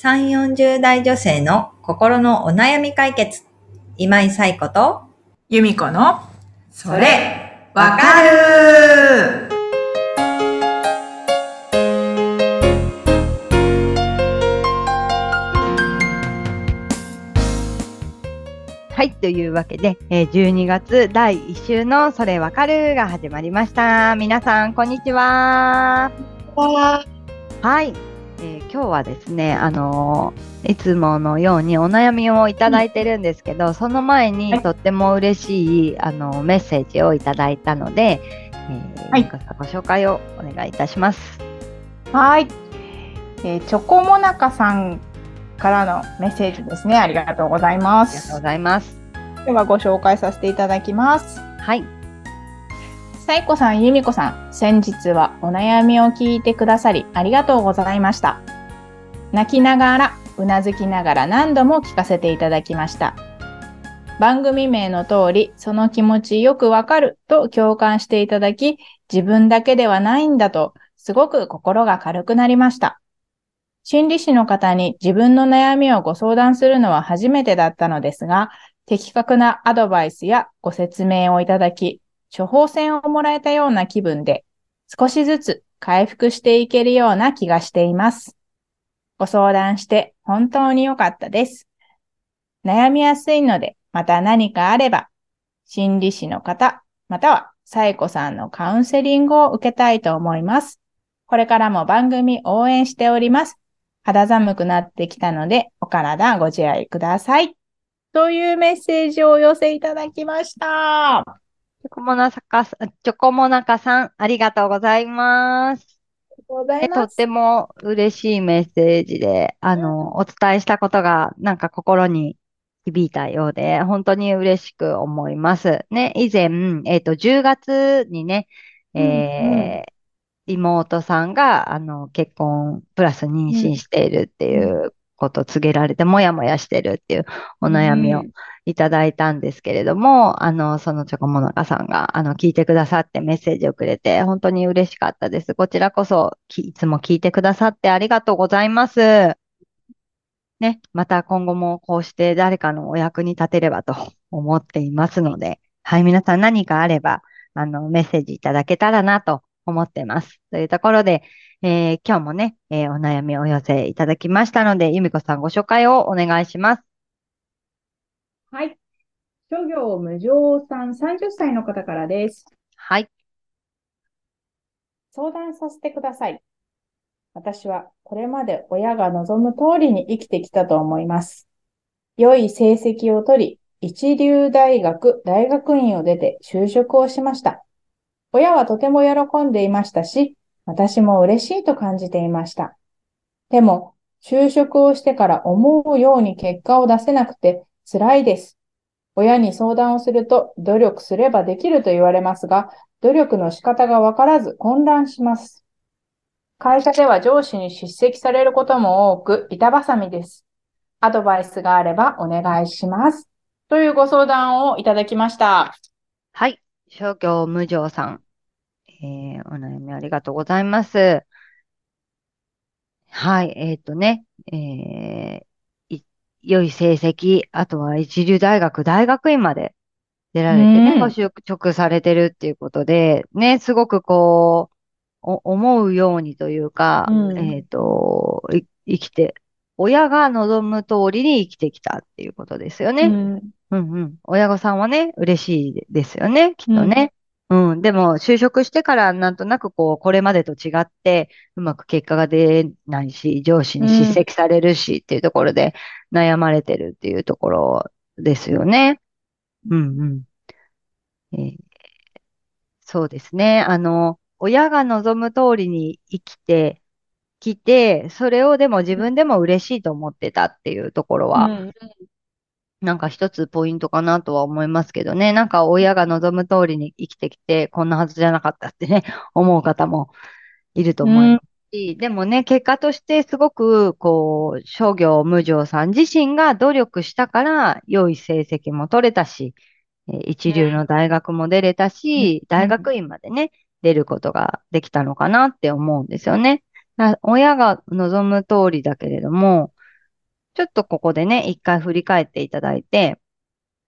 3、40代女性の心のお悩み解決。今井冴子と、由美子の、それ、わかるはい、というわけで、えー12月第1週のそれわかるが始まりました。皆さん、こんにちは。はい、えー今日はですね、あのーいつものようにお悩みをいただいてるんですけど、その前にはいとっても嬉しい、あのメッセージをいただいたので、えーはいご紹介をお願いいたします。はい。えーチョコモナカさんからのメッセージですね。ありがとうございますありがとうご。ざいます。ではご紹介させていただきます。はい、さいこさん、ゆみこさん、先日はお悩みを聞いてくださりありがとうございました。泣きながら、うなずきながら何度も聞かせていただきました。番組名の通り、その気持ちよくわかると共感していただき、自分だけではないんだと、すごく心が軽くなりました。心理師の方に自分の悩みをご相談するのは初めてだったのですが、的確なアドバイスやご説明をいただき、処方箋をもらえたような気分で、少しずつ回復していけるような気がしています。ご相談して本当に良かったです。悩みやすいので、また何かあれば、心理師の方、またはサイコさんのカウンセリングを受けたいと思います。これからも番組応援しております。肌寒くなってきたので、お体ご自愛ください。というメッセージをお寄せいただきました。チョコモナカさん、チョコモナカさん、ありがとうございます。ありがとうござえいます。とっても嬉しいメッセージで、あの、お伝えしたことがなんか心に響いたようで、本当に嬉しく思います。ね、以前、えっと、10月にね、えー妹さんが、あの、結婚プラス妊娠しているっていうことを告げられて、もやもやしてるっていうお悩みをうんいただいたんですけれども、あの、そのチョコモナカさんが、あの、聞いてくださってメッセージをくれて、本当に嬉しかったです。こちらこそ、いつも聞いてくださってありがとうございます。ね、また今後もこうして誰かのお役に立てればと思っていますので、はい、皆さん何かあれば、あの、メッセージいただけたらなと思ってます。というところで、えー今日もね、えーお悩みをお寄せいただきましたので、由美子さんご紹介をお願いします。はい。諸行無常さん、30歳の方からです。はい。相談させてください。私はこれまで親が望む通りに生きてきたと思います。良い成績を取り、一流大学、大学院を出て就職をしました。親はとても喜んでいましたし、私も嬉しいと感じていました。でも、就職をしてから思うように結果を出せなくて辛いです。親に相談をすると努力すればできると言われますが、努力の仕方がわからず混乱します。会社では上司に叱責されることも多く、板挟みです。アドバイスがあればお願いします。というご相談をいただきました。はい。諸行無常さん。えーお悩みありがとうございます。はい。えっとね、えー良い成績、あとは一流大学、大学院まで出られてね、うんご就職されてるっていうことで、ね、すごくこう、お思うようにというか、うんえっと、い生きて、親が望む通りに生きてきたっていうことですよね。うんうんうん。親御さんはね、嬉しいですよね、きっとね。うん。でも、就職してからなんとなくこう、これまでと違って、うまく結果が出ないし、上司に叱責されるしっていうところで悩まれてるっていうところですよね。うんうん。えーそうですね。あの、親が望む通りに生きてきて、それをでも自分でも嬉しいと思ってたっていうところは、うんなんか一つポイントかなとは思いますけどね。なんか親が望む通りに生きてきて、こんなはずじゃなかったってね、思う方もいると思いますし、でもね、結果としてすごく、こう、商業無常さん自身が努力したから、良い成績も取れたし、えー一流の大学も出れたし、大学院までね、出ることができたのかなって思うんですよね。だ親が望む通りだけれども、ちょっとここでね、一回振り返っていただいて、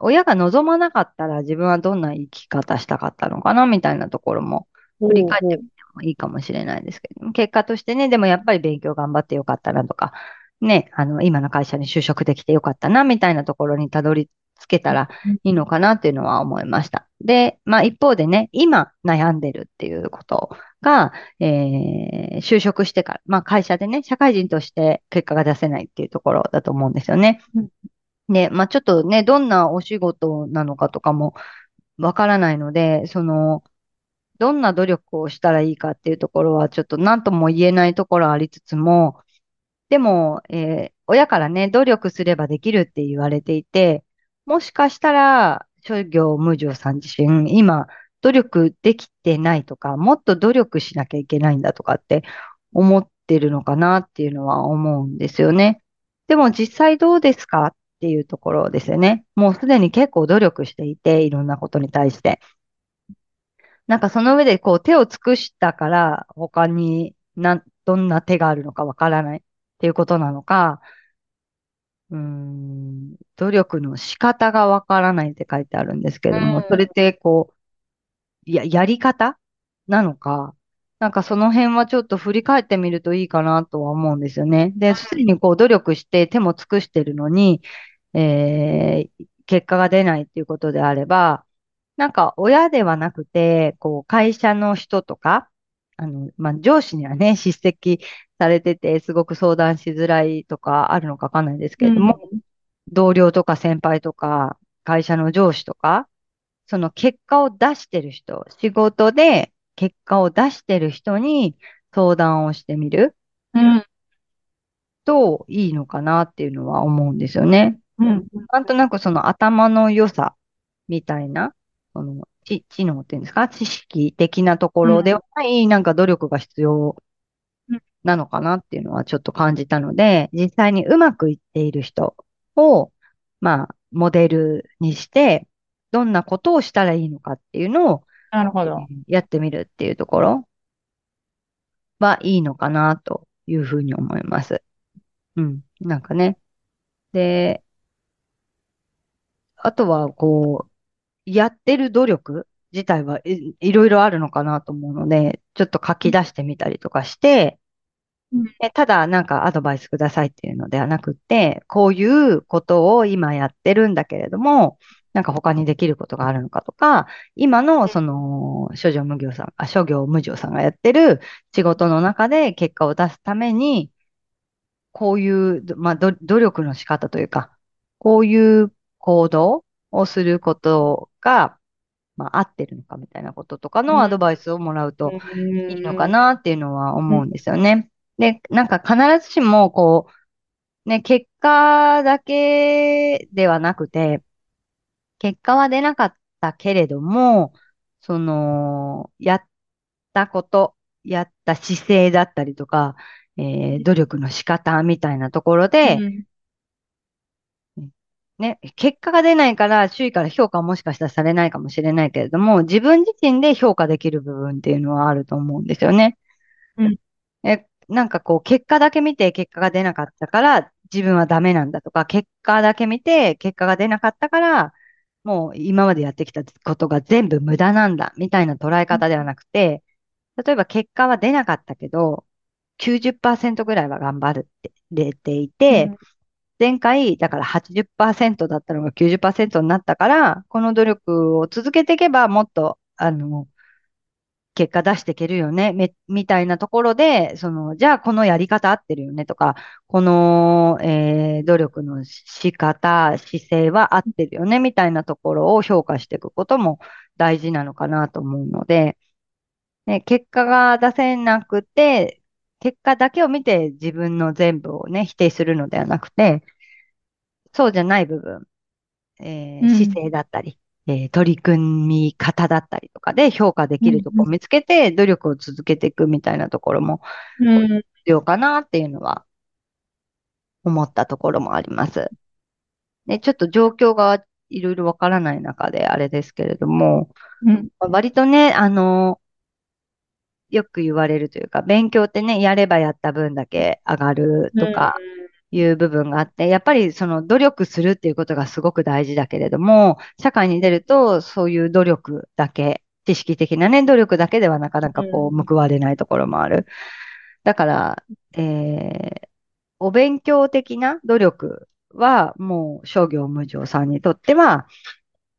親が望まなかったら自分はどんな生き方したかったのかなみたいなところも振り返ってみてもいいかもしれないですけど、結果としてね、でもやっぱり勉強頑張ってよかったなとか、ね、あの、今の会社に就職できてよかったなみたいなところにたどり着けたらいいのかなっていうのは思いました。で、まあ一方でね、今悩んでるっていうことが、えー、就職してから、まあ会社でね、社会人として結果が出せないっていうところだと思うんですよね。うまあちょっとね、どんなお仕事なのかとかもわからないので、その、どんな努力をしたらいいかっていうところはちょっと何とも言えないところありつつも、でも、えー親からね、努力すればできるって言われていて、もしかしたら、諸行無常さん自身、今、努力できてないとか、もっと努力しなきゃいけないんだとかって思ってるのかなっていうのは思うんですよね。でも実際どうですかっていうところですよね。もうすでに結構努力していて、いろんなことに対して。なんかその上でこう手を尽くしたから他にな、どんな手があるのかわからないっていうことなのか、うーん、努力の仕方がわからないって書いてあるんですけれども、うんそれってこう、や、やり方？なのか、なんかその辺はちょっと振り返ってみるといいかなとは思うんですよね。で、すでにこう努力して手も尽くしてるのに、えー結果が出ないっていうことであれば、なんか親ではなくて、こう会社の人とか、あの、まあ、上司にはね、叱責されてて、すごく相談しづらいとかあるのかわかんないですけれども、同僚とか先輩とか、会社の上司とか、その結果を出してる人、仕事で結果を出してる人に相談をしてみるうん。といいのかなっていうのは思うんですよね。うん。なんとなくその頭の良さみたいな、その知、知能っていうんですか、知識的なところではない、なんか努力が必要うんなのかなっていうのはちょっと感じたので、実際にうまくいっている人を、まあ、モデルにして、どんなことをしたらいいのかっていうのをなるほど。やってみるっていうところはいいのかなというふうに思います。うん。なんかね。で、あとは、こう、やってる努力自体はい、いろいろあるのかなと思うので、ちょっと書き出してみたりとかして、うんえただなんかアドバイスくださいっていうのではなくって、こういうことを今やってるんだけれども、なんか他にできることがあるのかとか、今のその、諸行無常さん、あ、諸行無常さんがやってる仕事の中で結果を出すために、こういう、まあ、ど努力の仕方というか、こういう行動をすることが、まあ、合ってるのかみたいなこととかうんのアドバイスをもらうといいのかな。なっていうのは思うんですよね。で、なんか必ずしも、こう、ね、結果だけではなくて、結果は出なかったけれども、その、やったこと、やった姿勢だったりとか、えー努力の仕方みたいなところで、うんね、結果が出ないから周囲から評価はもしかしたらされないかもしれないけれども、自分自身で評価できる部分っていうのはあると思うんですよね。うんえ、なんかこう、結果だけ見て結果が出なかったから自分はダメなんだとか、結果だけ見て結果が出なかったから、もう今までやってきたことが全部無駄なんだみたいな捉え方ではなくて、例えば結果は出なかったけど、90%ぐらいは頑張るって出ていて、前回、だから80%だったのが90%になったから、この努力を続けていけばもっと、あの、結果出していけるよね、め、みたいなところで、その、じゃあこのやり方合ってるよねとか、この、えー努力の仕方、姿勢は合ってるよね、みたいなところを評価していくことも大事なのかなと思うので、ね、結果が出せなくて、結果だけを見て自分の全部をね、否定するのではなくて、そうじゃない部分、えーうん。姿勢だったり、えー取り組み方だったりとかで評価できるところを見つけて、努力を続けていくみたいなところもうん。必要かなっていうのは思ったところもあります。ね、ちょっと状況がいろいろわからない中であれですけれども、うん。割とね、あの、よく言われるというか、勉強ってね、やればやった分だけ上がるとか、いう部分があって、やっぱりその努力するっていうことがすごく大事だけれども、社会に出るとそういう努力だけ、知識的なね、努力だけではなかなかこう報われないところもある。だから、えーお勉強的な努力はもう商業無常さんにとっては、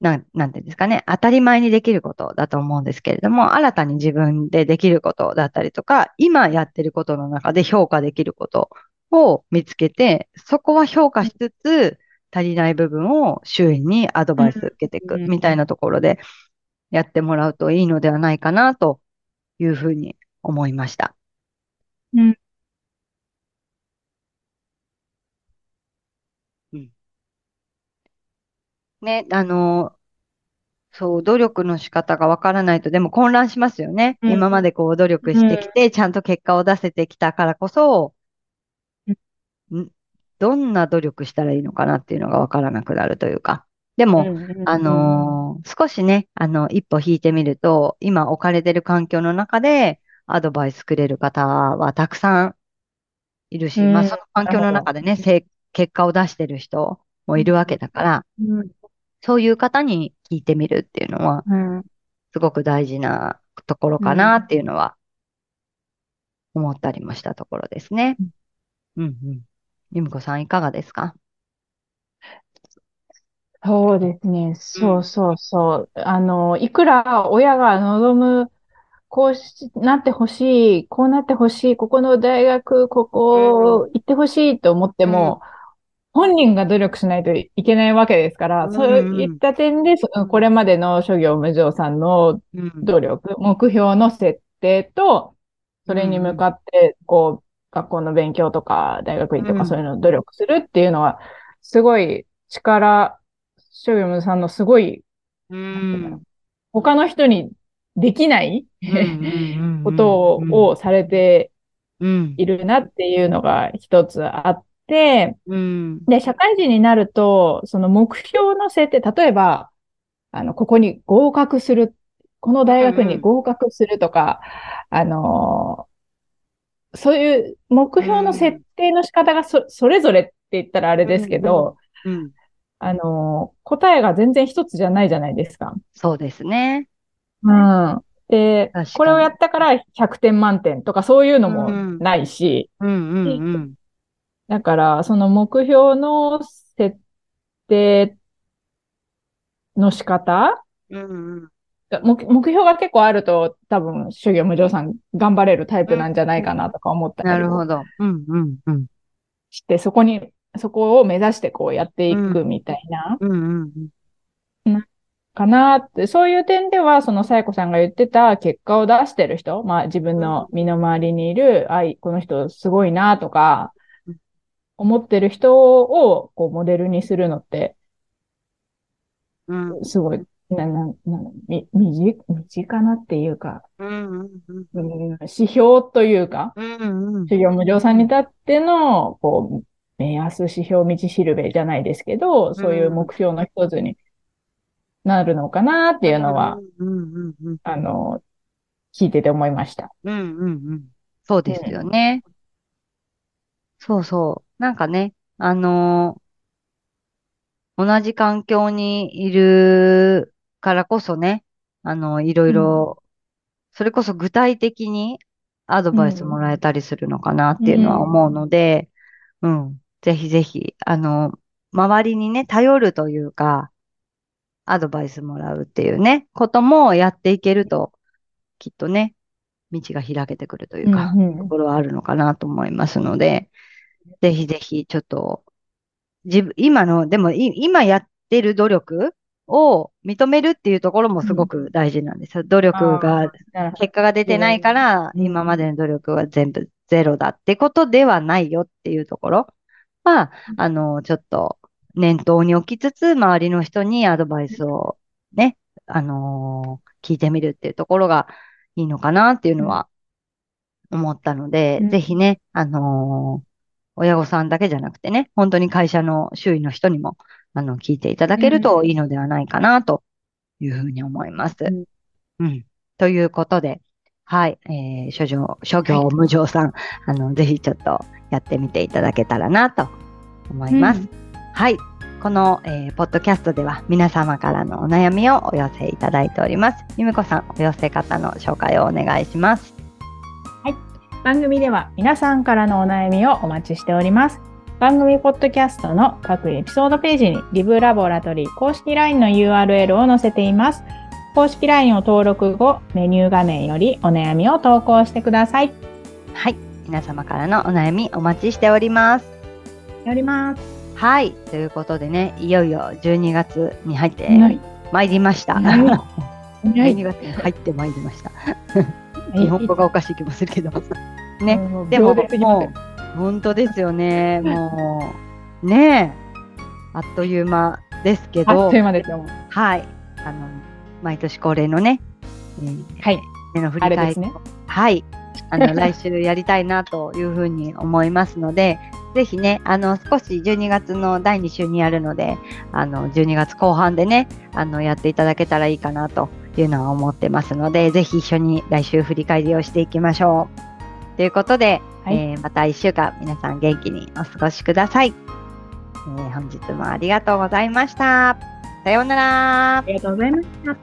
なん、なんていうんですかね、当たり前にできることだと思うんですけれども、新たに自分でできることだったりとか、今やってることの中で評価できることを見つけて、そこは評価しつつ、足りない部分を周囲にアドバイス受けていくうん。みたいなところでやってもらうといいのではないかなというふうに思いました。うん。ね、あの、そう、努力の仕方がわからないと、でも混乱しますよね。うん。今までこう努力してきて、ちゃんと結果を出せてきたからこそ、んどんな努力したらいいのかなっていうのがわからなくなるというか。でも、あのー少しね、あの、一歩引いてみると、今置かれてる環境の中で、アドバイスくれる方はたくさんいるし、うんまあその環境の中でね、結果を出してる人もいるわけだから、うんそういう方に聞いてみるっていうのは、うんすごく大事なところかなっていうのは、思ったりもしたところですね。うんうん。ゆみこさんいかがですか？そうですね。そうそうそう。あの、いくら親が望む、こうしなってほしい、こうなってほしい、ここの大学、ここ行ってほしいと思っても、本人が努力しないといけないわけですから、うんそういった点で、そこれまでの諸行無常さんのうん。努力、目標の設定と、それに向かって、こう、学校の勉強とか、大学院とうんかそういうのを努力するっていうのは、すごい力、諸行無常さんのすごい、うん。他の人にできないうん ことをされてうん。いるなっていうのが一つあって、うん。で、社会人になると、その目標の設定、例えば、あの、ここに合格する、この大学に合格するとか、あのーそういう目標の設定の仕方がそ、それぞれって言ったらあれですけど、うん。あのー答えが全然一つじゃないじゃないですか。そうですね。うん。でこれをやったから100点満点とかそういうのもないし、うんうんうん。だから、その目標の設定の仕方うんうん。目目標が結構あると、多分、諸行無常さん頑張れるタイプなんじゃないかなとか思ったりなるほど。うんうんうん。して、そこに、そこを目指してこうやっていくみたいな、うんうんかなって、そういう点では、そのさやこさんが言ってた結果を出してる人、まあ自分の身の回りにいる、あい、この人すごいなとかうん、思ってる人をこうモデルにするのって、うん。すごい、な、な、な、み、身近身近なっていうか、うんうんうん。うん指標というか、うんうん。修行無常さんにとっての、こう、目安、指標、道しるべじゃないですけど、そういう目標の一つになるのかなっていうのは、うんうんうん。あの、聞いてて思いました。うんうんうん。そうですよね。そうそう。なんかね、あのー同じ環境にいるからこそね、あの、いろいろ、それこそ具体的にアドバイスもらえたりするのかなっていうのは思うので、うん、ぜひぜひ、あの、周りにね、頼るというか、アドバイスもらうっていうね、こともやっていけると、きっとね、道が開けてくるというか、うんうん。ところはあるのかなと思いますので、ぜひぜひちょっと、自分、今の、でもい今やってる努力を認めるっていうところもすごく大事なんです。よ。努力が、結果が出てないから、うん。今までの努力は全部ゼロだってことではないよっていうところ。は、あの、ちょっと念頭に置きつつ、周りの人にアドバイスをね、あのー聞いてみるっていうところがいいのかなっていうのは思ったので、うん。ぜひね、あのー親御さんだけじゃなくてね、本当に会社の周囲の人にも、あの、聞いていただけるといいのではないかなというふうに思います。うんうん。ということで、はい、えー、諸行、諸行無常さん、あの、ぜひちょっとやってみていただけたらなと思います。うんはい。この、えーポッドキャストでは皆様からのお悩みをお寄せいただいております。ゆみこさん、お寄せ方の紹介をお願いします。番組では皆さんからのお悩みをお待ちしております。番組ポッドキャストの各エピソードページにリブラボラトリー公式 LINE の URL を載せています。公式 LINE を登録後、メニュー画面よりお悩みを投稿してください。はい。皆様からのお悩みお待ちしております。やります。はい。ということでね、いよいよ12月に入ってはいまいりました。はいは12い。月に入ってまいりました。はい 日本語がおかしい気もするけど。ね。でももう、本当ですよね。もう、ねえ、あっという間ですけどあっという、間ですよ。はい。あの、毎年恒例のね、えーはい。目の振り返りね。はい。あの、来週やりたいなというふうに思いますので、ぜひね、あの、少し12月の第2週にやるので、あの、12月後半でね、あの、やっていただけたらいいかなというのは思ってますので、ぜひ一緒に来週振り返りをしていきましょう。ということで、はいえーまた1週間皆さん元気にお過ごしください。えー本日もありがとうございました。さようならあ。りがとうございました。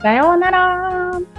さようなら。